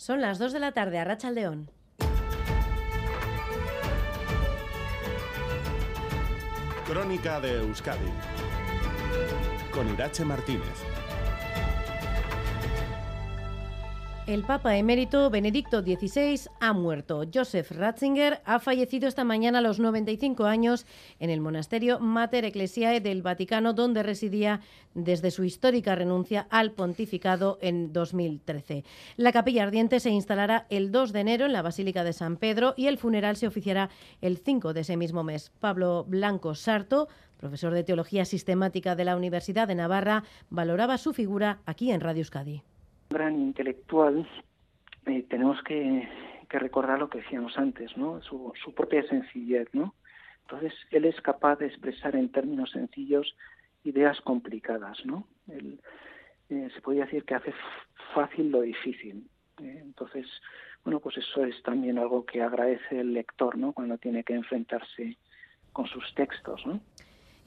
Son las 2 de la tarde a Rachaldeón. Crónica de Euskadi con Irache Martínez. El Papa emérito Benedicto XVI ha muerto. Joseph Ratzinger ha fallecido esta mañana a los 95 años en el monasterio Mater Ecclesiae del Vaticano, donde residía desde su histórica renuncia al pontificado en 2013. La capilla ardiente se instalará el 2 de enero en la Basílica de San Pedro y el funeral se oficiará el 5 de ese mismo mes. Pablo Blanco Sarto, profesor de Teología Sistemática de la Universidad de Navarra, valoraba su figura aquí en Radio Euskadi gran intelectual, eh, tenemos que, recordar lo que decíamos antes, ¿no? Su, propia sencillez, ¿no? Entonces, él es capaz de expresar en términos sencillos ideas complicadas, ¿no? Él, eh, se podría decir que hace fácil lo difícil. ¿eh? entonces, bueno, pues eso es también algo que agradece el lector, ¿no? Cuando tiene que enfrentarse con sus textos, ¿no?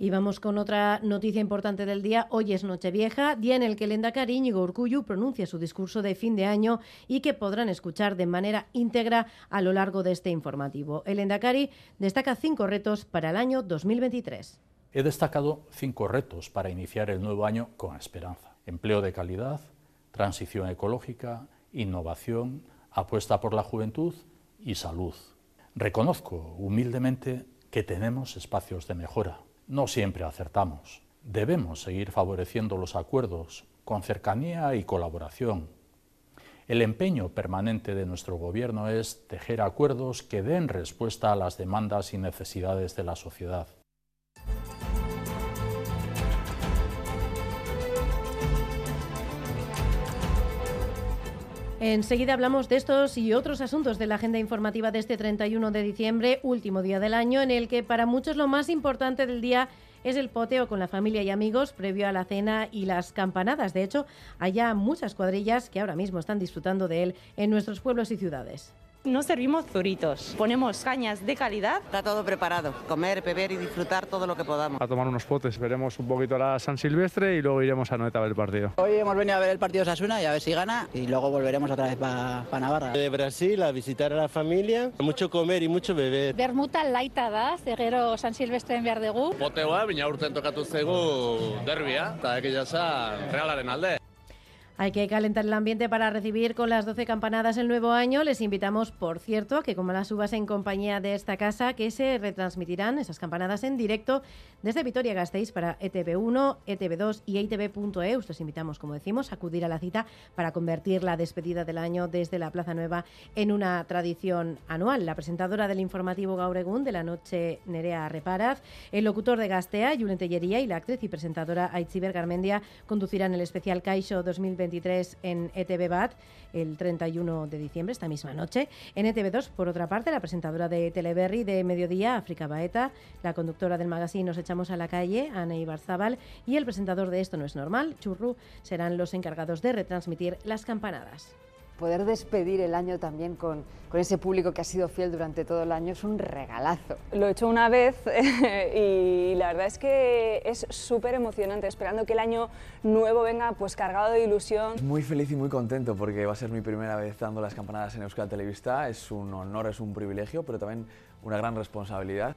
Y vamos con otra noticia importante del día. Hoy es Nochevieja, día en el que el Endacari Íñigo Urcuyu pronuncia su discurso de fin de año y que podrán escuchar de manera íntegra a lo largo de este informativo. El Endacari destaca cinco retos para el año 2023. He destacado cinco retos para iniciar el nuevo año con esperanza. Empleo de calidad, transición ecológica, innovación, apuesta por la juventud y salud. Reconozco humildemente que tenemos espacios de mejora no siempre acertamos. Debemos seguir favoreciendo los acuerdos con cercanía y colaboración. El empeño permanente de nuestro Gobierno es tejer acuerdos que den respuesta a las demandas y necesidades de la sociedad. Enseguida hablamos de estos y otros asuntos de la agenda informativa de este 31 de diciembre, último día del año, en el que para muchos lo más importante del día es el poteo con la familia y amigos previo a la cena y las campanadas. De hecho, hay ya muchas cuadrillas que ahora mismo están disfrutando de él en nuestros pueblos y ciudades. No servimos zuritos, ponemos cañas de calidad. Está todo preparado, comer, beber y disfrutar todo lo que podamos. A tomar unos potes, veremos un poquito la San Silvestre y luego iremos a Noeta a ver el partido. Hoy hemos venido a ver el partido de Sasuna y a ver si gana y luego volveremos otra vez para Navarra. De Brasil a visitar a la familia, mucho comer y mucho beber. Bermuta laita da, zegero San Silvestre en Berdegu. Poteoa, bina urten tokatu zegu derbia, eta ekila realaren alde. Hay que calentar el ambiente para recibir con las 12 campanadas el nuevo año. Les invitamos, por cierto, a que como las uvas en compañía de esta casa, que se retransmitirán esas campanadas en directo desde Vitoria Gasteiz para ETV1, ETV2 y EITV.eu. Les invitamos, como decimos, a acudir a la cita para convertir la despedida del año desde la Plaza Nueva en una tradición anual. La presentadora del informativo Gauregún de la noche, Nerea Reparaz, el locutor de Gastea, Julen Tellería, y la actriz y presentadora Aitziber Garmendia conducirán el especial Caixo 2020 23 en ETV BAT el 31 de diciembre, esta misma noche. En ETV2, por otra parte, la presentadora de Teleberry de Mediodía, África Baeta, la conductora del magazine Nos echamos a la calle, Ana Ibarzabal, y el presentador de Esto no es normal, Churru, serán los encargados de retransmitir las campanadas poder despedir el año también con, con, ese público que ha sido fiel durante todo el año es un regalazo. Lo he hecho una vez y la verdad es que es súper emocionante, esperando que el año nuevo venga pues cargado de ilusión. Muy feliz y muy contento porque va a ser mi primera vez dando las campanadas en Euskal Televista, es un honor, es un privilegio, pero también una gran responsabilidad.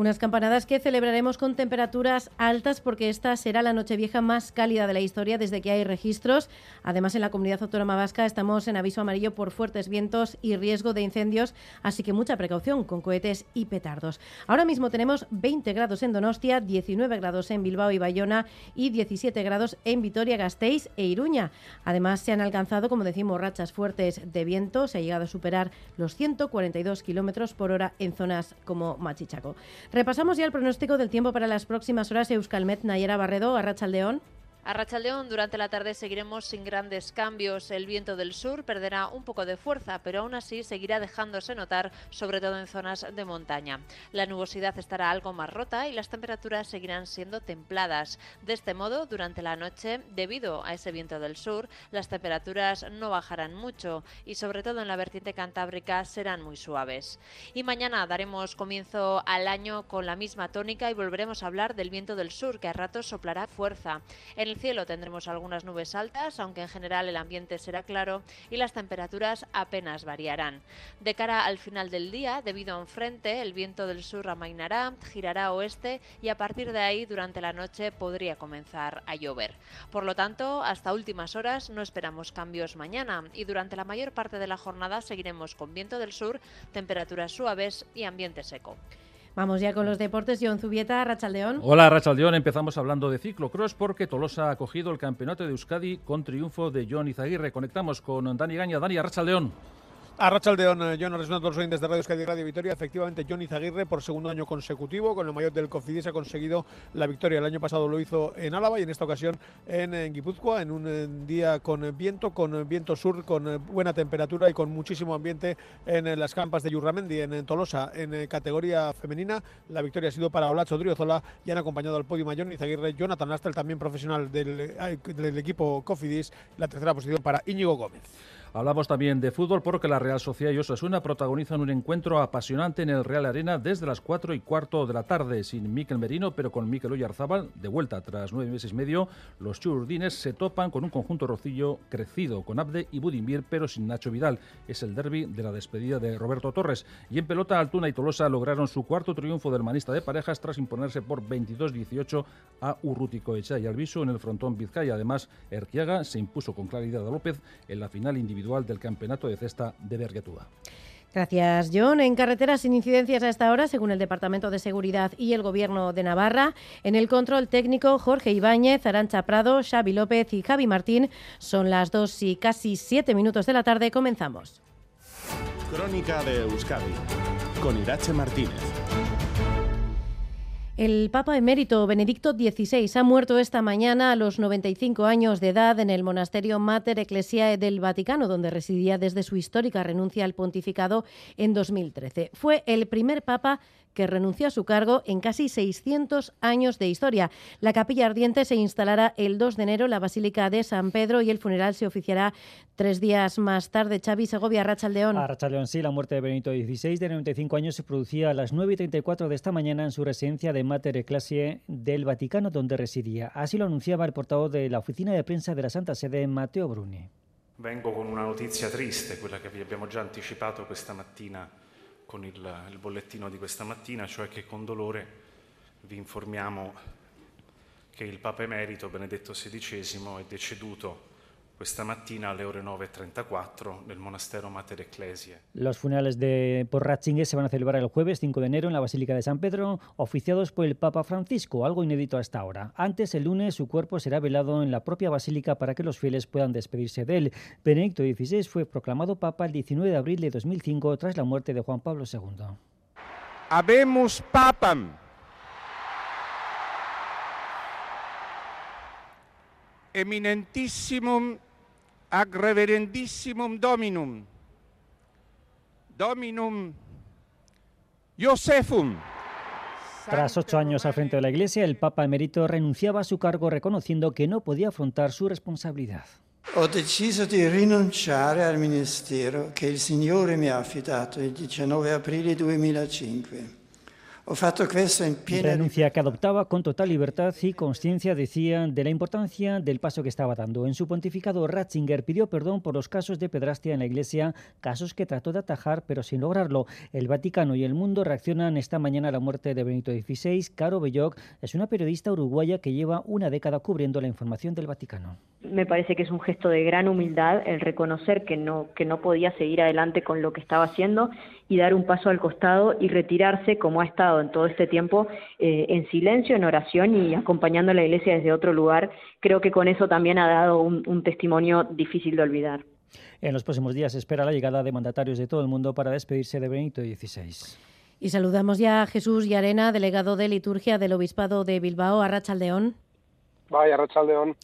Unas campanadas que celebraremos con temperaturas altas porque esta será la Nochevieja más cálida de la historia desde que hay registros. Además, en la comunidad autónoma vasca estamos en aviso amarillo por fuertes vientos y riesgo de incendios, así que mucha precaución con cohetes y petardos. Ahora mismo tenemos 20 grados en Donostia, 19 grados en Bilbao y Bayona y 17 grados en Vitoria-Gasteiz e Iruña. Además, se han alcanzado, como decimos, rachas fuertes de viento. Se ha llegado a superar los 142 kilómetros por hora en zonas como Machichaco. Repasamos ya el pronóstico del tiempo para las próximas horas. Euskalmet, Nayera Barredo, Arrachaldeón. A Rachaldeón durante la tarde seguiremos sin grandes cambios. El viento del sur perderá un poco de fuerza, pero aún así seguirá dejándose notar, sobre todo en zonas de montaña. La nubosidad estará algo más rota y las temperaturas seguirán siendo templadas. De este modo, durante la noche, debido a ese viento del sur, las temperaturas no bajarán mucho y sobre todo en la vertiente cantábrica serán muy suaves. Y mañana daremos comienzo al año con la misma tónica y volveremos a hablar del viento del sur que a ratos soplará fuerza. En el cielo tendremos algunas nubes altas, aunque en general el ambiente será claro y las temperaturas apenas variarán. De cara al final del día, debido a un frente, el viento del sur amainará, girará a oeste y a partir de ahí durante la noche podría comenzar a llover. Por lo tanto, hasta últimas horas no esperamos cambios mañana y durante la mayor parte de la jornada seguiremos con viento del sur, temperaturas suaves y ambiente seco. Vamos ya con los deportes. John Zubieta, Rachaldeón. Hola, Rachaldeón. Empezamos hablando de ciclocross porque Tolosa ha acogido el campeonato de Euskadi con triunfo de John Izaguirre. Conectamos con Dani Gaña. Dani, Rachaldeón. A Rachaldeón, eh, John Resonando, los oyentes de Radio Euskadi Radio Victoria. Efectivamente, John Izaguirre, por segundo año consecutivo, con el mayor del Cofidis, ha conseguido la victoria. El año pasado lo hizo en Álava y en esta ocasión en, Guipúzcoa, en un eh, día con viento, con viento sur, con eh, buena temperatura y con muchísimo ambiente en las campas de Yurramendi, en Tolosa, en categoría femenina. La victoria ha sido para Olacho Driozola y han acompañado al podio a John Izaguirre, Jonathan Lastel, también profesional del, del equipo Cofidis, la tercera posición para Íñigo Gómez. Hablamos también de fútbol porque la Real Sociedad y Osasuna protagonizan un encuentro apasionante en el Real Arena desde las 4 y cuarto de la tarde, sin Miquel Merino, pero con Miquel Oyarzábal. De vuelta tras nueve meses y medio, los churdines se topan con un conjunto rocillo crecido, con Abde y Budimir, pero sin Nacho Vidal. Es el derby de la despedida de Roberto Torres. Y en pelota, Altuna y Tolosa lograron su cuarto triunfo del manista de parejas tras imponerse por 22-18 a Urrutico Echa y Alviso en el frontón Vizcaya. Además, Erquiaga se impuso con claridad a López en la final individual del Campeonato de Cesta de Berguetúa. Gracias, John. En carreteras sin incidencias a esta hora, según el Departamento de Seguridad y el Gobierno de Navarra. En el control técnico, Jorge Ibáñez, Arancha Prado, Xavi López y Javi Martín. Son las dos y casi siete minutos de la tarde. Comenzamos. Crónica de Euskadi, con Irache Martínez. El Papa emérito Benedicto XVI ha muerto esta mañana a los 95 años de edad en el monasterio Mater Ecclesiae del Vaticano, donde residía desde su histórica renuncia al pontificado en 2013. Fue el primer papa que renunció a su cargo en casi 600 años de historia. La capilla ardiente se instalará el 2 de enero en la Basílica de San Pedro y el funeral se oficiará tres días más tarde. Xavi Segovia, Rachaldeón. A Rachaldeón, sí, la muerte de Benito XVI de 95 años se producía a las 9 y 34 de esta mañana en su residencia de Mater Ecclesiae del Vaticano, donde residía. Así lo anunciaba el portavoz de la oficina de prensa de la Santa Sede, Matteo Bruni. Vengo con una notizia triste, quella che vi abbiamo già anticipato questa mattina con il, il bollettino di questa mattina, cioè che con dolore vi informiamo che il Papa Emerito Benedetto XVI è deceduto esta mañana a las 9.34 del monastero Mater Ecclesia. Los funerales de por Ratzinger se van a celebrar el jueves 5 de enero en la Basílica de San Pedro, oficiados por el Papa Francisco, algo inédito hasta ahora. Antes, el lunes, su cuerpo será velado en la propia basílica para que los fieles puedan despedirse de él. Benedicto XVI fue proclamado Papa el 19 de abril de 2005 tras la muerte de Juan Pablo II. Habemos papam. Eminentissimum ac reverendissimum Dominum, Dominum Josephum. Tras ocho años al frente de la Iglesia, el Papa emérito renunciaba a su cargo reconociendo que no podía afrontar su responsabilidad. Ho deciso di rinunciare al ministero che il Signore mi ha affidato il 19 aprile 2005 Renuncia que adoptaba con total libertad y conciencia, decía, de la importancia del paso que estaba dando. En su pontificado, Ratzinger pidió perdón por los casos de pedrastia en la Iglesia, casos que trató de atajar, pero sin lograrlo. El Vaticano y el mundo reaccionan esta mañana a la muerte de Benito XVI. Caro Belloc es una periodista uruguaya que lleva una década cubriendo la información del Vaticano. Me parece que es un gesto de gran humildad el reconocer que no, que no podía seguir adelante con lo que estaba haciendo y dar un paso al costado y retirarse como ha estado en todo este tiempo eh, en silencio, en oración y acompañando a la iglesia desde otro lugar. Creo que con eso también ha dado un, testimonio difícil de olvidar. En los próximos días se espera la llegada de mandatarios de todo el mundo para despedirse de Benito XVI. Y saludamos ya a Jesús Yarena, delegado de liturgia del Obispado de Bilbao, a Rachaldeón. Vaya, Rachaldeón.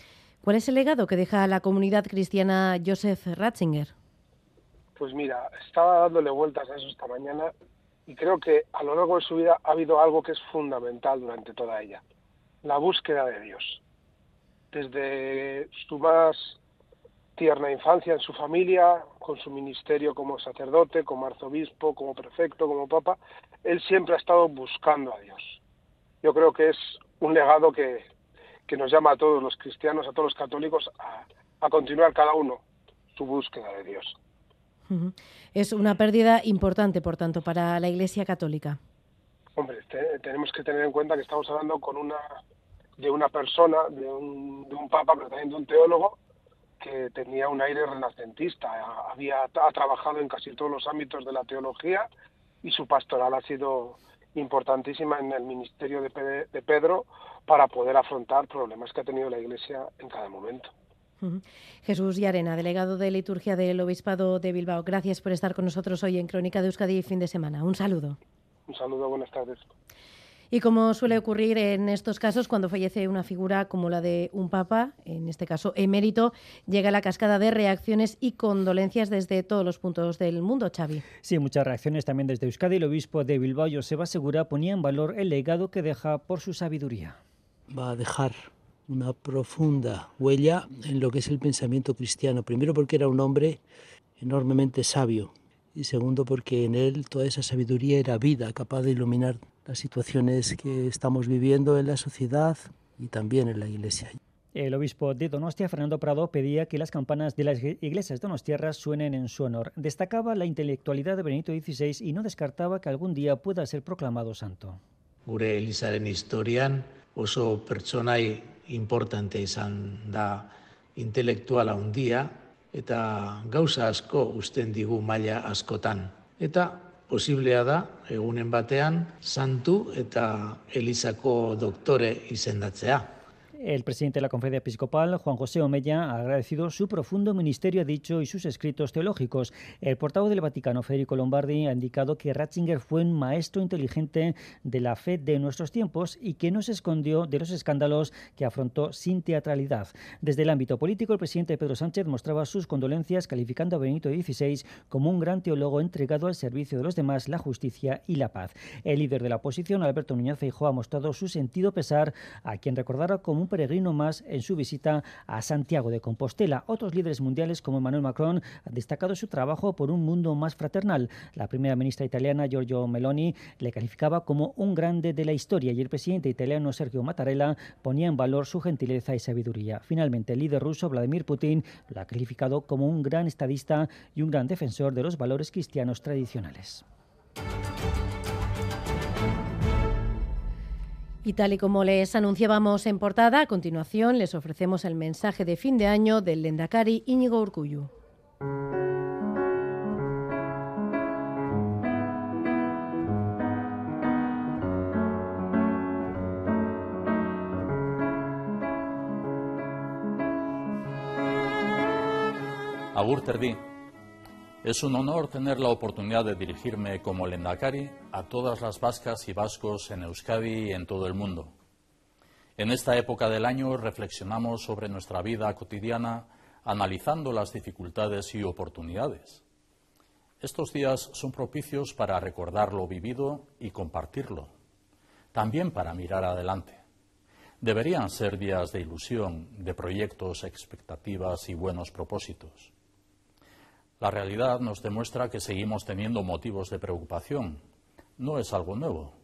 ¿Cuál es el legado que deja la comunidad cristiana Joseph Ratzinger? Pues mira, estaba dándole vueltas a eso esta mañana y creo que a lo largo de su vida ha habido algo que es fundamental durante toda ella, la búsqueda de Dios. Desde su más tierna infancia en su familia, con su ministerio como sacerdote, como arzobispo, como prefecto, como papa, él siempre ha estado buscando a Dios. Yo creo que es un legado que, que nos llama a todos los cristianos, a todos los católicos, a, a continuar cada uno su búsqueda de Dios. Es una pérdida importante, por tanto, para la Iglesia Católica. Hombre, te, tenemos que tener en cuenta que estamos hablando con una de una persona, de un, de un papa, pero también de un teólogo que tenía un aire renacentista. Había ha trabajado en casi todos los ámbitos de la teología y su pastoral ha sido importantísima en el ministerio de, de Pedro para poder afrontar problemas que ha tenido la Iglesia en cada momento. Jesús Yarena, delegado de liturgia del Obispado de Bilbao. Gracias por estar con nosotros hoy en Crónica de Euskadi fin de semana. Un saludo. Un saludo, buenas tardes. Y como suele ocurrir en estos casos, cuando fallece una figura como la de un papa, en este caso emérito, llega la cascada de reacciones y condolencias desde todos los puntos del mundo, Xavi. Sí, muchas reacciones también desde Euskadi. El obispo de Bilbao, Joseba Segura, ponía en valor el legado que deja por su sabiduría. Va a dejar una profunda huella en lo que es el pensamiento cristiano. Primero porque era un hombre enormemente sabio y segundo porque en él toda esa sabiduría era vida, capaz de iluminar las situaciones que estamos viviendo en la sociedad y también en la iglesia. El obispo de Donostia, Fernando Prado, pedía que las campanas de las iglesias donostiarras suenen en su honor. Destacaba la intelectualidad de Benito XVI y no descartaba que algún día pueda ser proclamado santo. Gure Elizaren historian oso pertsonai importante izan da intelektuala handia eta gauza asko usten digu maila askotan. Eta posiblea da egunen batean santu eta Elizako doktore izendatzea. El presidente de la Conferencia Episcopal, Juan José Omeya, ha agradecido su profundo ministerio, ha dicho, y sus escritos teológicos. El portavoz del Vaticano, Federico Lombardi, ha indicado que Ratzinger fue un maestro inteligente de la fe de nuestros tiempos y que no se escondió de los escándalos que afrontó sin teatralidad. Desde el ámbito político, el presidente Pedro Sánchez mostraba sus condolencias calificando a Benito XVI como un gran teólogo entregado al servicio de los demás, la justicia y la paz. El líder de la oposición, Alberto Núñez Feijóo, ha mostrado su sentido pesar a quien recordara como un peregrino más en su visita a Santiago de Compostela. Otros líderes mundiales como Emmanuel Macron han destacado su trabajo por un mundo más fraternal. La primera ministra italiana, Giorgio Meloni, le calificaba como un grande de la historia y el presidente italiano, Sergio Mattarella, ponía en valor su gentileza y sabiduría. Finalmente, el líder ruso, Vladimir Putin, lo ha calificado como un gran estadista y un gran defensor de los valores cristianos tradicionales. Y tal y como les anunciábamos en portada, a continuación les ofrecemos el mensaje de fin de año del Lendakari Íñigo Urcuyu. Agur es un honor tener la oportunidad de dirigirme como Lendakari a todas las vascas y vascos en Euskadi y en todo el mundo. En esta época del año reflexionamos sobre nuestra vida cotidiana analizando las dificultades y oportunidades. Estos días son propicios para recordar lo vivido y compartirlo, también para mirar adelante. Deberían ser días de ilusión, de proyectos, expectativas y buenos propósitos. La realidad nos demuestra que seguimos teniendo motivos de preocupación. No es algo nuevo.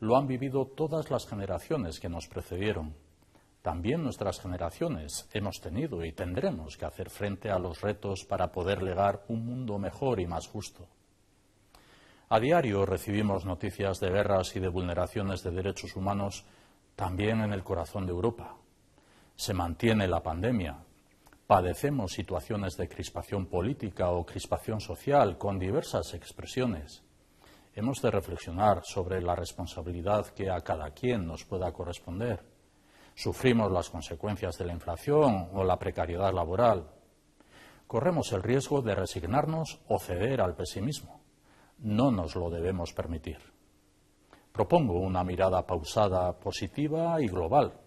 Lo han vivido todas las generaciones que nos precedieron. También nuestras generaciones hemos tenido y tendremos que hacer frente a los retos para poder legar un mundo mejor y más justo. A diario recibimos noticias de guerras y de vulneraciones de derechos humanos también en el corazón de Europa. Se mantiene la pandemia, padecemos situaciones de crispación política o crispación social con diversas expresiones. Hemos de reflexionar sobre la responsabilidad que a cada quien nos pueda corresponder. Sufrimos las consecuencias de la inflación o la precariedad laboral. Corremos el riesgo de resignarnos o ceder al pesimismo. No nos lo debemos permitir. Propongo una mirada pausada, positiva y global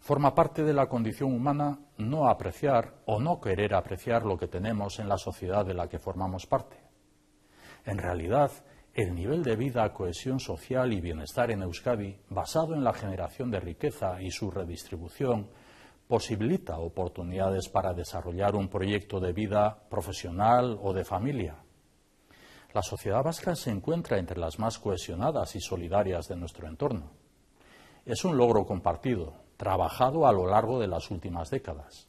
forma parte de la condición humana no apreciar o no querer apreciar lo que tenemos en la sociedad de la que formamos parte. En realidad, el nivel de vida, cohesión social y bienestar en Euskadi, basado en la generación de riqueza y su redistribución, posibilita oportunidades para desarrollar un proyecto de vida profesional o de familia. La sociedad vasca se encuentra entre las más cohesionadas y solidarias de nuestro entorno. Es un logro compartido, trabajado a lo largo de las últimas décadas.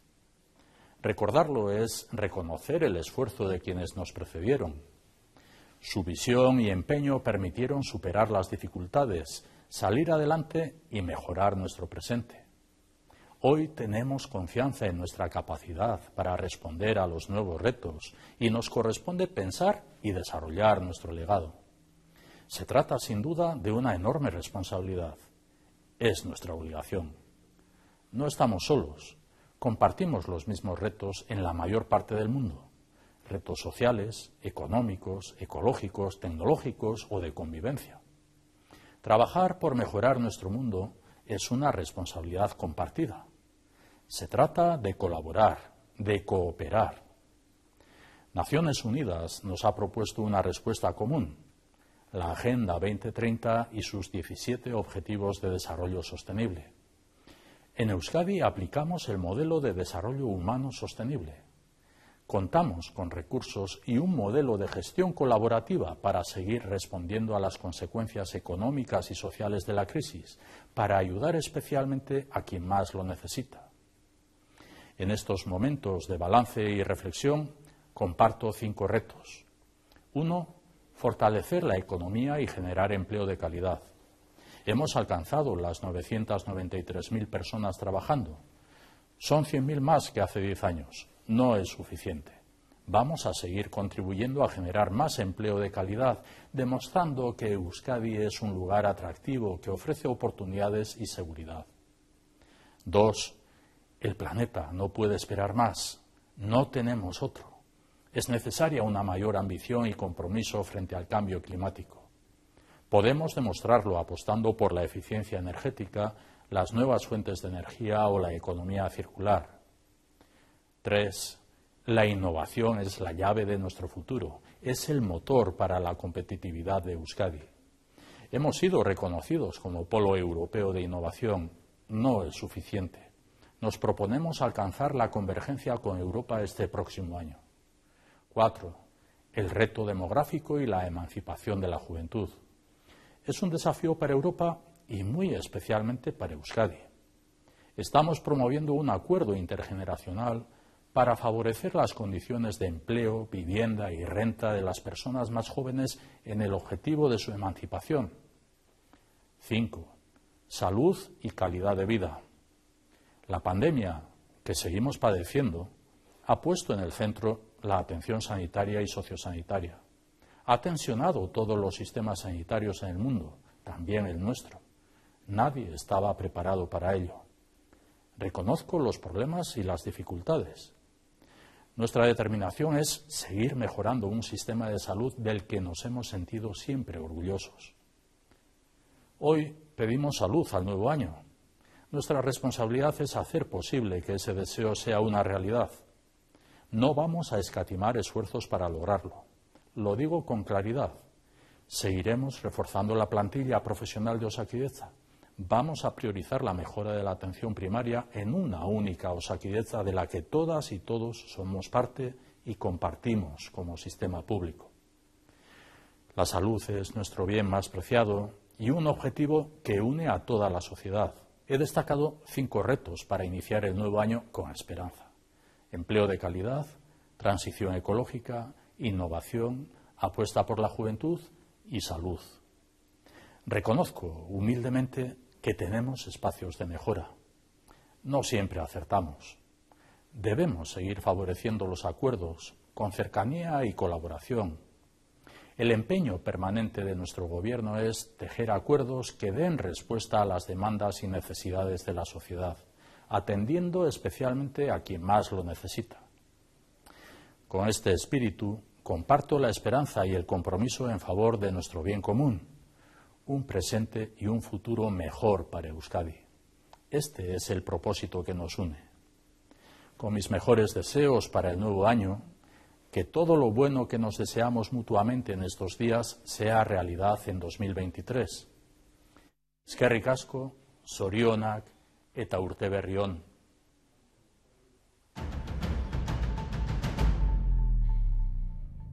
Recordarlo es reconocer el esfuerzo de quienes nos precedieron. Su visión y empeño permitieron superar las dificultades, salir adelante y mejorar nuestro presente. Hoy tenemos confianza en nuestra capacidad para responder a los nuevos retos y nos corresponde pensar y desarrollar nuestro legado. Se trata sin duda de una enorme responsabilidad. Es nuestra obligación. No estamos solos compartimos los mismos retos en la mayor parte del mundo. Retos sociales, económicos, ecológicos, tecnológicos o de convivencia. Trabajar por mejorar nuestro mundo es una responsabilidad compartida. Se trata de colaborar, de cooperar. Naciones Unidas nos ha propuesto una respuesta común, la Agenda 2030 y sus 17 Objetivos de Desarrollo Sostenible. En Euskadi aplicamos el modelo de desarrollo humano sostenible. Contamos con recursos y un modelo de gestión colaborativa para seguir respondiendo a las consecuencias económicas y sociales de la crisis, para ayudar especialmente a quien más lo necesita. En estos momentos de balance y reflexión comparto cinco retos. Uno, fortalecer la economía y generar empleo de calidad. Hemos alcanzado las 993.000 personas trabajando. Son 100.000 más que hace 10 años. No es suficiente. Vamos a seguir contribuyendo a generar más empleo de calidad, demostrando que Euskadi es un lugar atractivo que ofrece oportunidades y seguridad. Dos, el planeta no puede esperar más. No tenemos otro. Es necesaria una mayor ambición y compromiso frente al cambio climático. Podemos demostrarlo apostando por la eficiencia energética, las nuevas fuentes de energía o la economía circular. Tres, la innovación es la llave de nuestro futuro, es el motor para la competitividad de Euskadi. Hemos sido reconocidos como polo europeo de innovación. No es suficiente. Nos proponemos alcanzar la convergencia con Europa este próximo año. Cuatro, el reto demográfico y la emancipación de la juventud es un desafío para Europa y muy especialmente para Euskadi. Estamos promoviendo un acuerdo intergeneracional para favorecer las condiciones de empleo, vivienda y renta de las personas más jóvenes en el objetivo de su emancipación. 5. Salud y calidad de vida. La pandemia que seguimos padeciendo ha puesto en el centro la atención sanitaria y sociosanitaria ha tensionado todos los sistemas sanitarios en el mundo, también el nuestro. Nadie estaba preparado para ello. Reconozco los problemas y las dificultades. Nuestra determinación es seguir mejorando un sistema de salud del que nos hemos sentido siempre orgullosos. Hoy pedimos salud al nuevo año. Nuestra responsabilidad es hacer posible que ese deseo sea una realidad. No vamos a escatimar esfuerzos para lograrlo. Lo digo con claridad. Seguiremos reforzando la plantilla profesional de Osaquideza. Vamos a priorizar la mejora de la atención primaria en una única Osaquideza de la que todas y todos somos parte y compartimos como sistema público. La salud es nuestro bien más preciado y un objetivo que une a toda la sociedad. He destacado cinco retos para iniciar el nuevo año con esperanza. Empleo de calidad, transición ecológica, innovación, apuesta por la juventud y salud. Reconozco humildemente que tenemos espacios de mejora. No siempre acertamos. Debemos seguir favoreciendo los acuerdos con cercanía y colaboración. El empeño permanente de nuestro Gobierno es tejer acuerdos que den respuesta a las demandas y necesidades de la sociedad, atendiendo especialmente a quien más lo necesita. Con este espíritu, comparto la esperanza y el compromiso en favor de nuestro bien común, un presente y un futuro mejor para Euskadi. Este es el propósito que nos une. Con mis mejores deseos para el nuevo año, que todo lo bueno que nos deseamos mutuamente en estos días sea realidad en 2023. Eskerrik asko, sorionak eta urte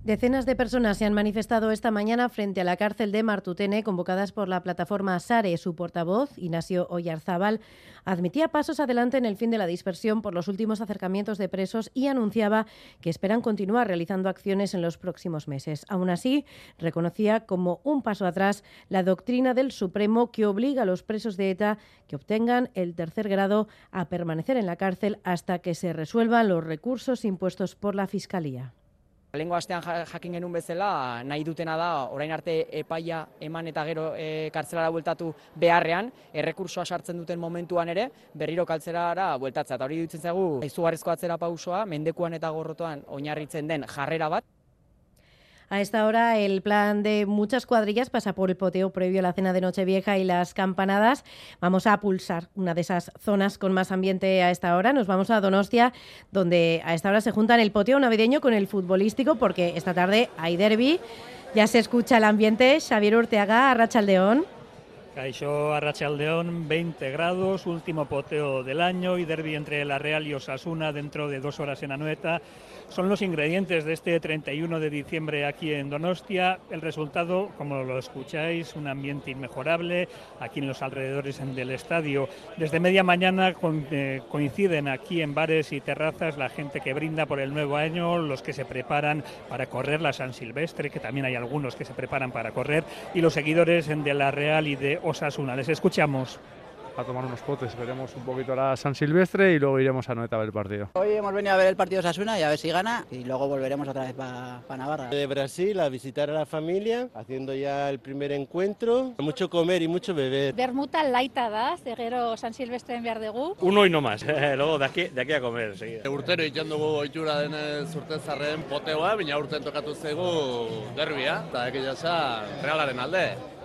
Decenas de personas se han manifestado esta mañana frente a la cárcel de Martutene, convocadas por la plataforma SARE. Su portavoz, Ignacio Oyarzábal, admitía pasos adelante en el fin de la dispersión por los últimos acercamientos de presos y anunciaba que esperan continuar realizando acciones en los próximos meses. Aún así, reconocía como un paso atrás la doctrina del Supremo que obliga a los presos de ETA que obtengan el tercer grado a permanecer en la cárcel hasta que se resuelvan los recursos impuestos por la Fiscalía. Lengo astean jakin genuen bezala, nahi dutena da, orain arte epaia eman eta gero e, kartzelara bueltatu beharrean, errekursoa sartzen duten momentuan ere, berriro kartzelara bueltatzea. Eta hori dutzen zaigu, izugarrizko atzera pausoa, mendekuan eta gorrotoan oinarritzen den jarrera bat, A esta hora el plan de muchas cuadrillas pasa por el poteo previo a la cena de Nochevieja y las campanadas. Vamos a pulsar una de esas zonas con más ambiente a esta hora. Nos vamos a Donostia, donde a esta hora se juntan el poteo navideño con el futbolístico, porque esta tarde hay derby. Ya se escucha el ambiente. Xavier Urteaga, Arrachaldeón. Caixó Arrachaldeón, 20 grados, último poteo del año y derby entre La Real y Osasuna dentro de dos horas en Anoeta son los ingredientes de este 31 de diciembre aquí en Donostia. El resultado, como lo escucháis, un ambiente inmejorable aquí en los alrededores del estadio. Desde media mañana eh, coinciden aquí en bares y terrazas la gente que brinda por el nuevo año, los que se preparan para correr la San Silvestre, que también hay algunos que se preparan para correr, y los seguidores de La Real y de Osasuna. Les escuchamos a tomar unos potes. Veremos un poquito la San Silvestre y luego iremos a Noeta a ver el partido. Hoy hemos venido a ver el partido de Sasuna y a ver si gana y luego volveremos otra vez para Navarra. De Brasil a visitar a la familia, haciendo ya el primer encuentro. Mucho comer y mucho beber. Bermuta laita da, zegero San Silvestre en behar dugu. Uno y no más, luego de aquí, de aquí a comer enseguida. Urtero ikan dugu oitura denez urtezarren poteoa, baina urten tokatu zego derbia, eta egia realaren alde.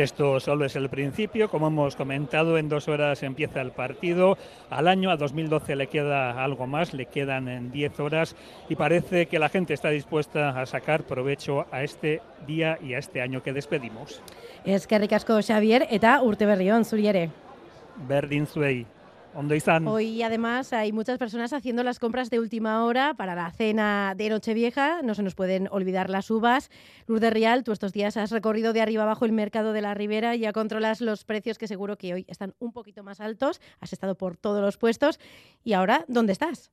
Esto solo es el principio, como hemos comentado, en dos horas empieza el partido. Al año, a 2012 le queda algo más, le quedan en 10 horas y parece que la gente está dispuesta a sacar provecho a este día y a este año que despedimos. Es que ricasco Xavier eta urte berrión zuriere. Berdin zuei. Hoy además hay muchas personas haciendo las compras de última hora para la cena de Nochevieja. No se nos pueden olvidar las uvas. Lourdes Real, tú estos días has recorrido de arriba abajo el mercado de la Ribera y ya controlas los precios que seguro que hoy están un poquito más altos. Has estado por todos los puestos. ¿Y ahora dónde estás?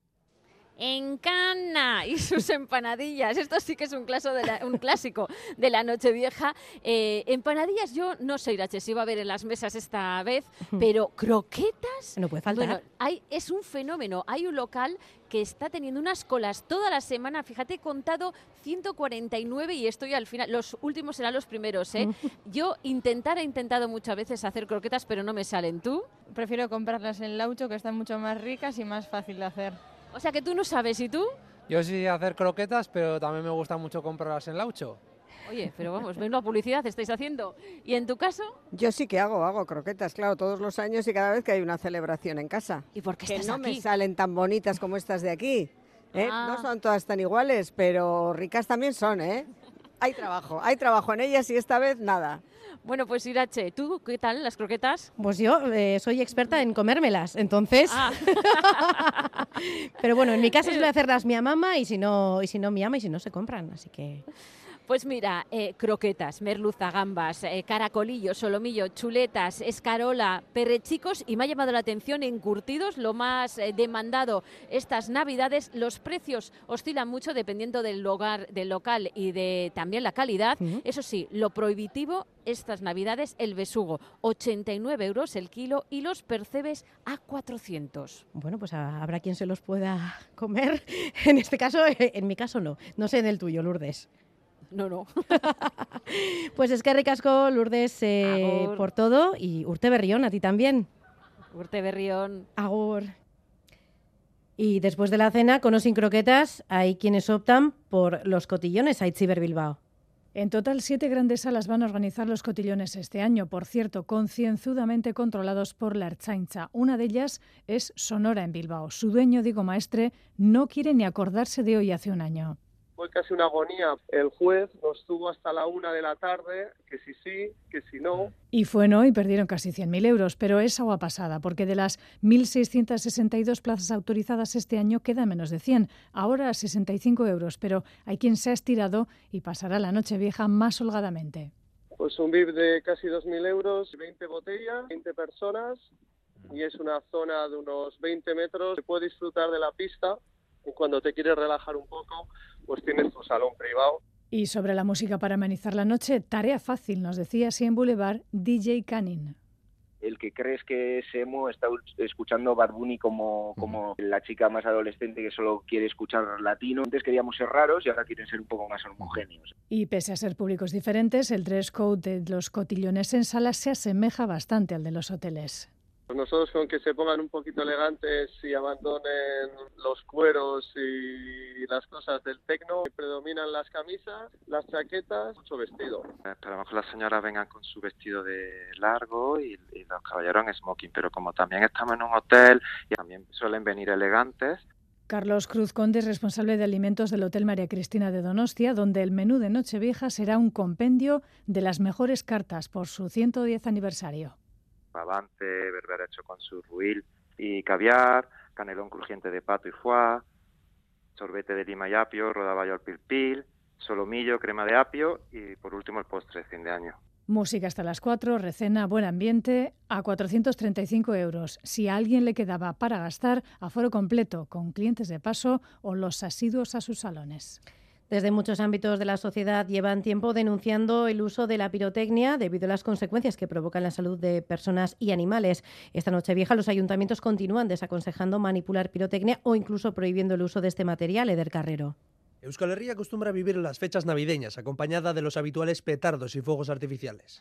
En Cana y sus empanadillas. Esto sí que es un, de un clásico de la Nochevieja. Eh, empanadillas, yo no sé, Irache, si va a ver en las mesas esta vez, pero croquetas. No puede faltar. Bueno, hay, es un fenómeno. Hay un local que está teniendo unas colas toda la semana. Fíjate, he contado 149 y estoy al final. Los últimos serán los primeros, ¿eh? Yo intentar he intentado muchas veces hacer croquetas, pero no me salen. ¿Tú? Prefiero comprarlas en Laucho, que están mucho más ricas y más fácil de hacer. O sea que tú no sabes, ¿y tú? Yo sí hacer croquetas, pero también me gusta mucho comprarlas en Laucho. Oye, pero vamos, una publicidad estáis haciendo. ¿Y en tu caso? Yo sí que hago, hago croquetas, claro, todos los años y cada vez que hay una celebración en casa. ¿Y por qué que estás no aquí? me salen tan bonitas como estas de aquí. ¿eh? Ah. No son todas tan iguales, pero ricas también son, ¿eh? Hay trabajo, hay trabajo en ellas y esta vez nada. Bueno, pues Irache, ¿tú qué tal las croquetas? Pues yo eh, soy experta en comérmelas, entonces. Ah. Pero bueno, en mi casa suele hacerlas mi mamá y si no, y si no mi ama y si no se compran, así que. Pues mira, eh, croquetas, merluza, gambas, eh, caracolillo, solomillo, chuletas, escarola, perrechicos y me ha llamado la atención encurtidos, lo más eh, demandado estas navidades. Los precios oscilan mucho dependiendo del lugar, del local y de también la calidad. Eso sí, lo prohibitivo estas navidades, el besugo, 89 euros el kilo y los percebes a 400. Bueno, pues habrá quien se los pueda comer. En este caso, en mi caso no. No sé en el tuyo, Lourdes. No, no. Pues es que ricasco, Lourdes, eh, por todo y Urte Berrión, a ti también. Urte Berrión. Agur. Y después de la cena, con o sin croquetas, hay quienes optan por los cotillones a Itziber Bilbao. En total, siete grandes salas van a organizar los cotillones este año, por cierto, concienzudamente controlados por la Ertzaintza. Una de ellas es Sonora en Bilbao. Su dueño, Diego Maestre, no quiere ni acordarse de hoy hace un año. Fue casi una agonía. El juez nos tuvo hasta la una de la tarde, que si sí, que si no. Y fue no y perdieron casi 100.000 euros, pero es agua pasada, porque de las 1.662 plazas autorizadas este año queda menos de 100, ahora 65 euros, pero hay quien se ha estirado y pasará la noche vieja más holgadamente. Pues un VIP de casi 2.000 euros, 20 botellas, 20 personas y es una zona de unos 20 metros. Se puede disfrutar de la pista cuando te quieres relajar un poco, pues tienes tu salón privado. Y sobre la música para amenizar la noche, tarea fácil, nos decía así en Boulevard DJ Canning. El que crees que es emo está escuchando Bad Bunny como, como la chica más adolescente que solo quiere escuchar latino. Antes queríamos ser raros y ahora quieren ser un poco más homogéneos. Y pese a ser públicos diferentes, el dress code de los cotillones en salas se asemeja bastante al de los hoteles. Pues nosotros con que se pongan un poquito elegantes y abandonen los cueros y las cosas del tecno, predominan las camisas, las chaquetas, mucho vestido. Esperamos que las señoras vengan con su vestido de largo y, y los caballeros en smoking, pero como también estamos en un hotel y también suelen venir elegantes, Carlos Cruz Conde es responsable de alimentos del Hotel María Cristina de Donostia, donde el menú de Nochevieja será un compendio de las mejores cartas por su 110 aniversario. Avante, berbera hecho con su ruil y caviar, canelón crujiente de pato y foie, sorbete de lima y apio, rodaballo al pilpil, solomillo, crema de apio y por último el postre de fin de año. Música hasta las 4, recena, buen ambiente, a 435 euros. Si a alguien le quedaba para gastar, aforo completo, con clientes de paso o los asiduos a sus salones. Desde muchos ámbitos de la sociedad llevan tiempo denunciando el uso de la pirotecnia debido a las consecuencias que provocan la salud de personas y animales. Esta noche vieja los ayuntamientos continúan desaconsejando manipular pirotecnia o incluso prohibiendo el uso de este material, Eder Carrero. Euskal Herria acostumbra vivir las fechas navideñas, acompañada de los habituales petardos y fuegos artificiales.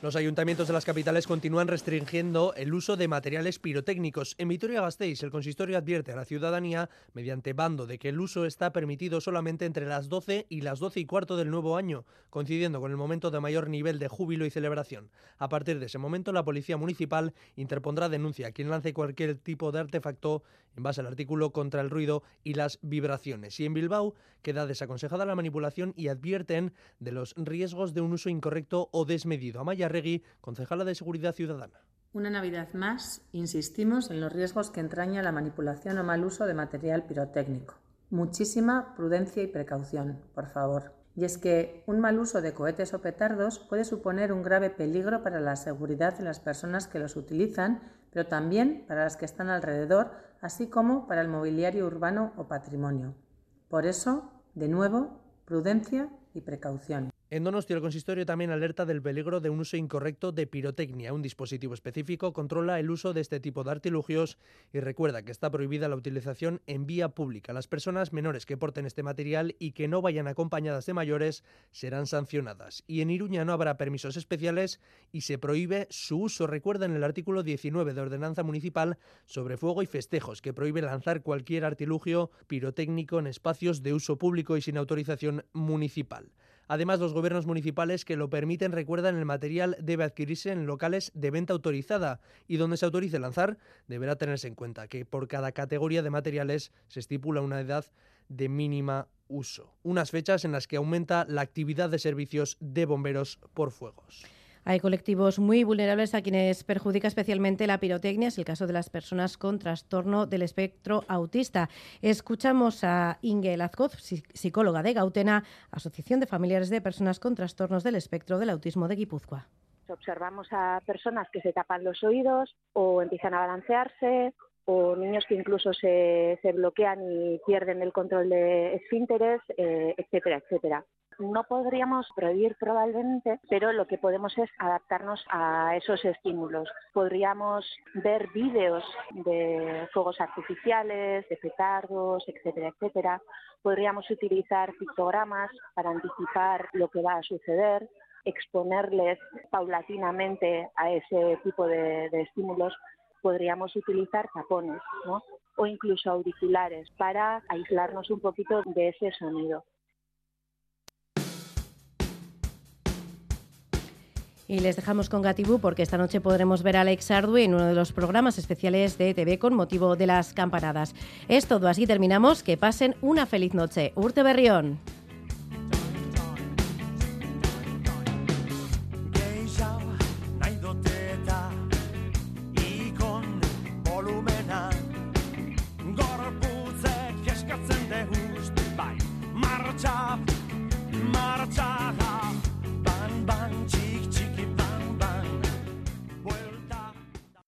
Los ayuntamientos de las capitales continúan restringiendo el uso de materiales pirotécnicos. En Vitoria-Gasteiz, el consistorio advierte a la ciudadanía, mediante bando, de que el uso está permitido solamente entre las 12 y las 12 y cuarto del nuevo año, coincidiendo con el momento de mayor nivel de júbilo y celebración. A partir de ese momento, la Policía Municipal interpondrá denuncia a quien lance cualquier tipo de artefacto en base al artículo contra el ruido y las vibraciones. Y en Bilbao queda desaconsejada la manipulación y advierten de los riesgos de un uso incorrecto o desmedido. Regui, concejala de Seguridad Ciudadana. Una Navidad más, insistimos en los riesgos que entraña la manipulación o mal uso de material pirotécnico. Muchísima prudencia y precaución, por favor. Y es que un mal uso de cohetes o petardos puede suponer un grave peligro para la seguridad de las personas que los utilizan, pero también para las que están alrededor, así como para el mobiliario urbano o patrimonio. Por eso, de nuevo, prudencia y precaución. En Donostia, el consistorio también alerta del peligro de un uso incorrecto de pirotecnia. Un dispositivo específico controla el uso de este tipo de artilugios y recuerda que está prohibida la utilización en vía pública. Las personas menores que porten este material y que no vayan acompañadas de mayores serán sancionadas. Y en Iruña no habrá permisos especiales y se prohíbe su uso. Recuerden el artículo 19 de Ordenanza Municipal sobre fuego y festejos, que prohíbe lanzar cualquier artilugio pirotécnico en espacios de uso público y sin autorización municipal. Además, los gobiernos municipales que lo permiten recuerdan el material debe adquirirse en locales de venta autorizada y donde se autorice lanzar deberá tenerse en cuenta que por cada categoría de materiales se estipula una edad de mínima uso. Unas fechas en las que aumenta la actividad de servicios de bomberos por fuegos. Hay colectivos muy vulnerables a quienes perjudica especialmente la pirotecnia, es el caso de las personas con trastorno del espectro autista. Escuchamos a Inge Lazcoz, psicóloga de Gautena, Asociación de Familiares de Personas con Trastornos del Espectro del Autismo de Guipúzcoa. Observamos a personas que se tapan los oídos o empiezan a balancearse o niños que incluso se, se bloquean y pierden el control de esfínteres, eh, etcétera, etcétera no podríamos prohibir probablemente, pero lo que podemos es adaptarnos a esos estímulos. Podríamos ver vídeos de fuegos artificiales, de petardos, etcétera, etcétera. Podríamos utilizar pictogramas para anticipar lo que va a suceder exponerles paulatinamente a ese tipo de, de estímulos podríamos utilizar tapones ¿no? o incluso auriculares para aislarnos un poquito de ese sonido. Y les dejamos con Gatibú porque esta noche podremos ver a Alex Ardu en uno de los programas especiales de TV con motivo de las campanadas. Es todo, así terminamos. Que pasen una feliz noche. Urte Berrión.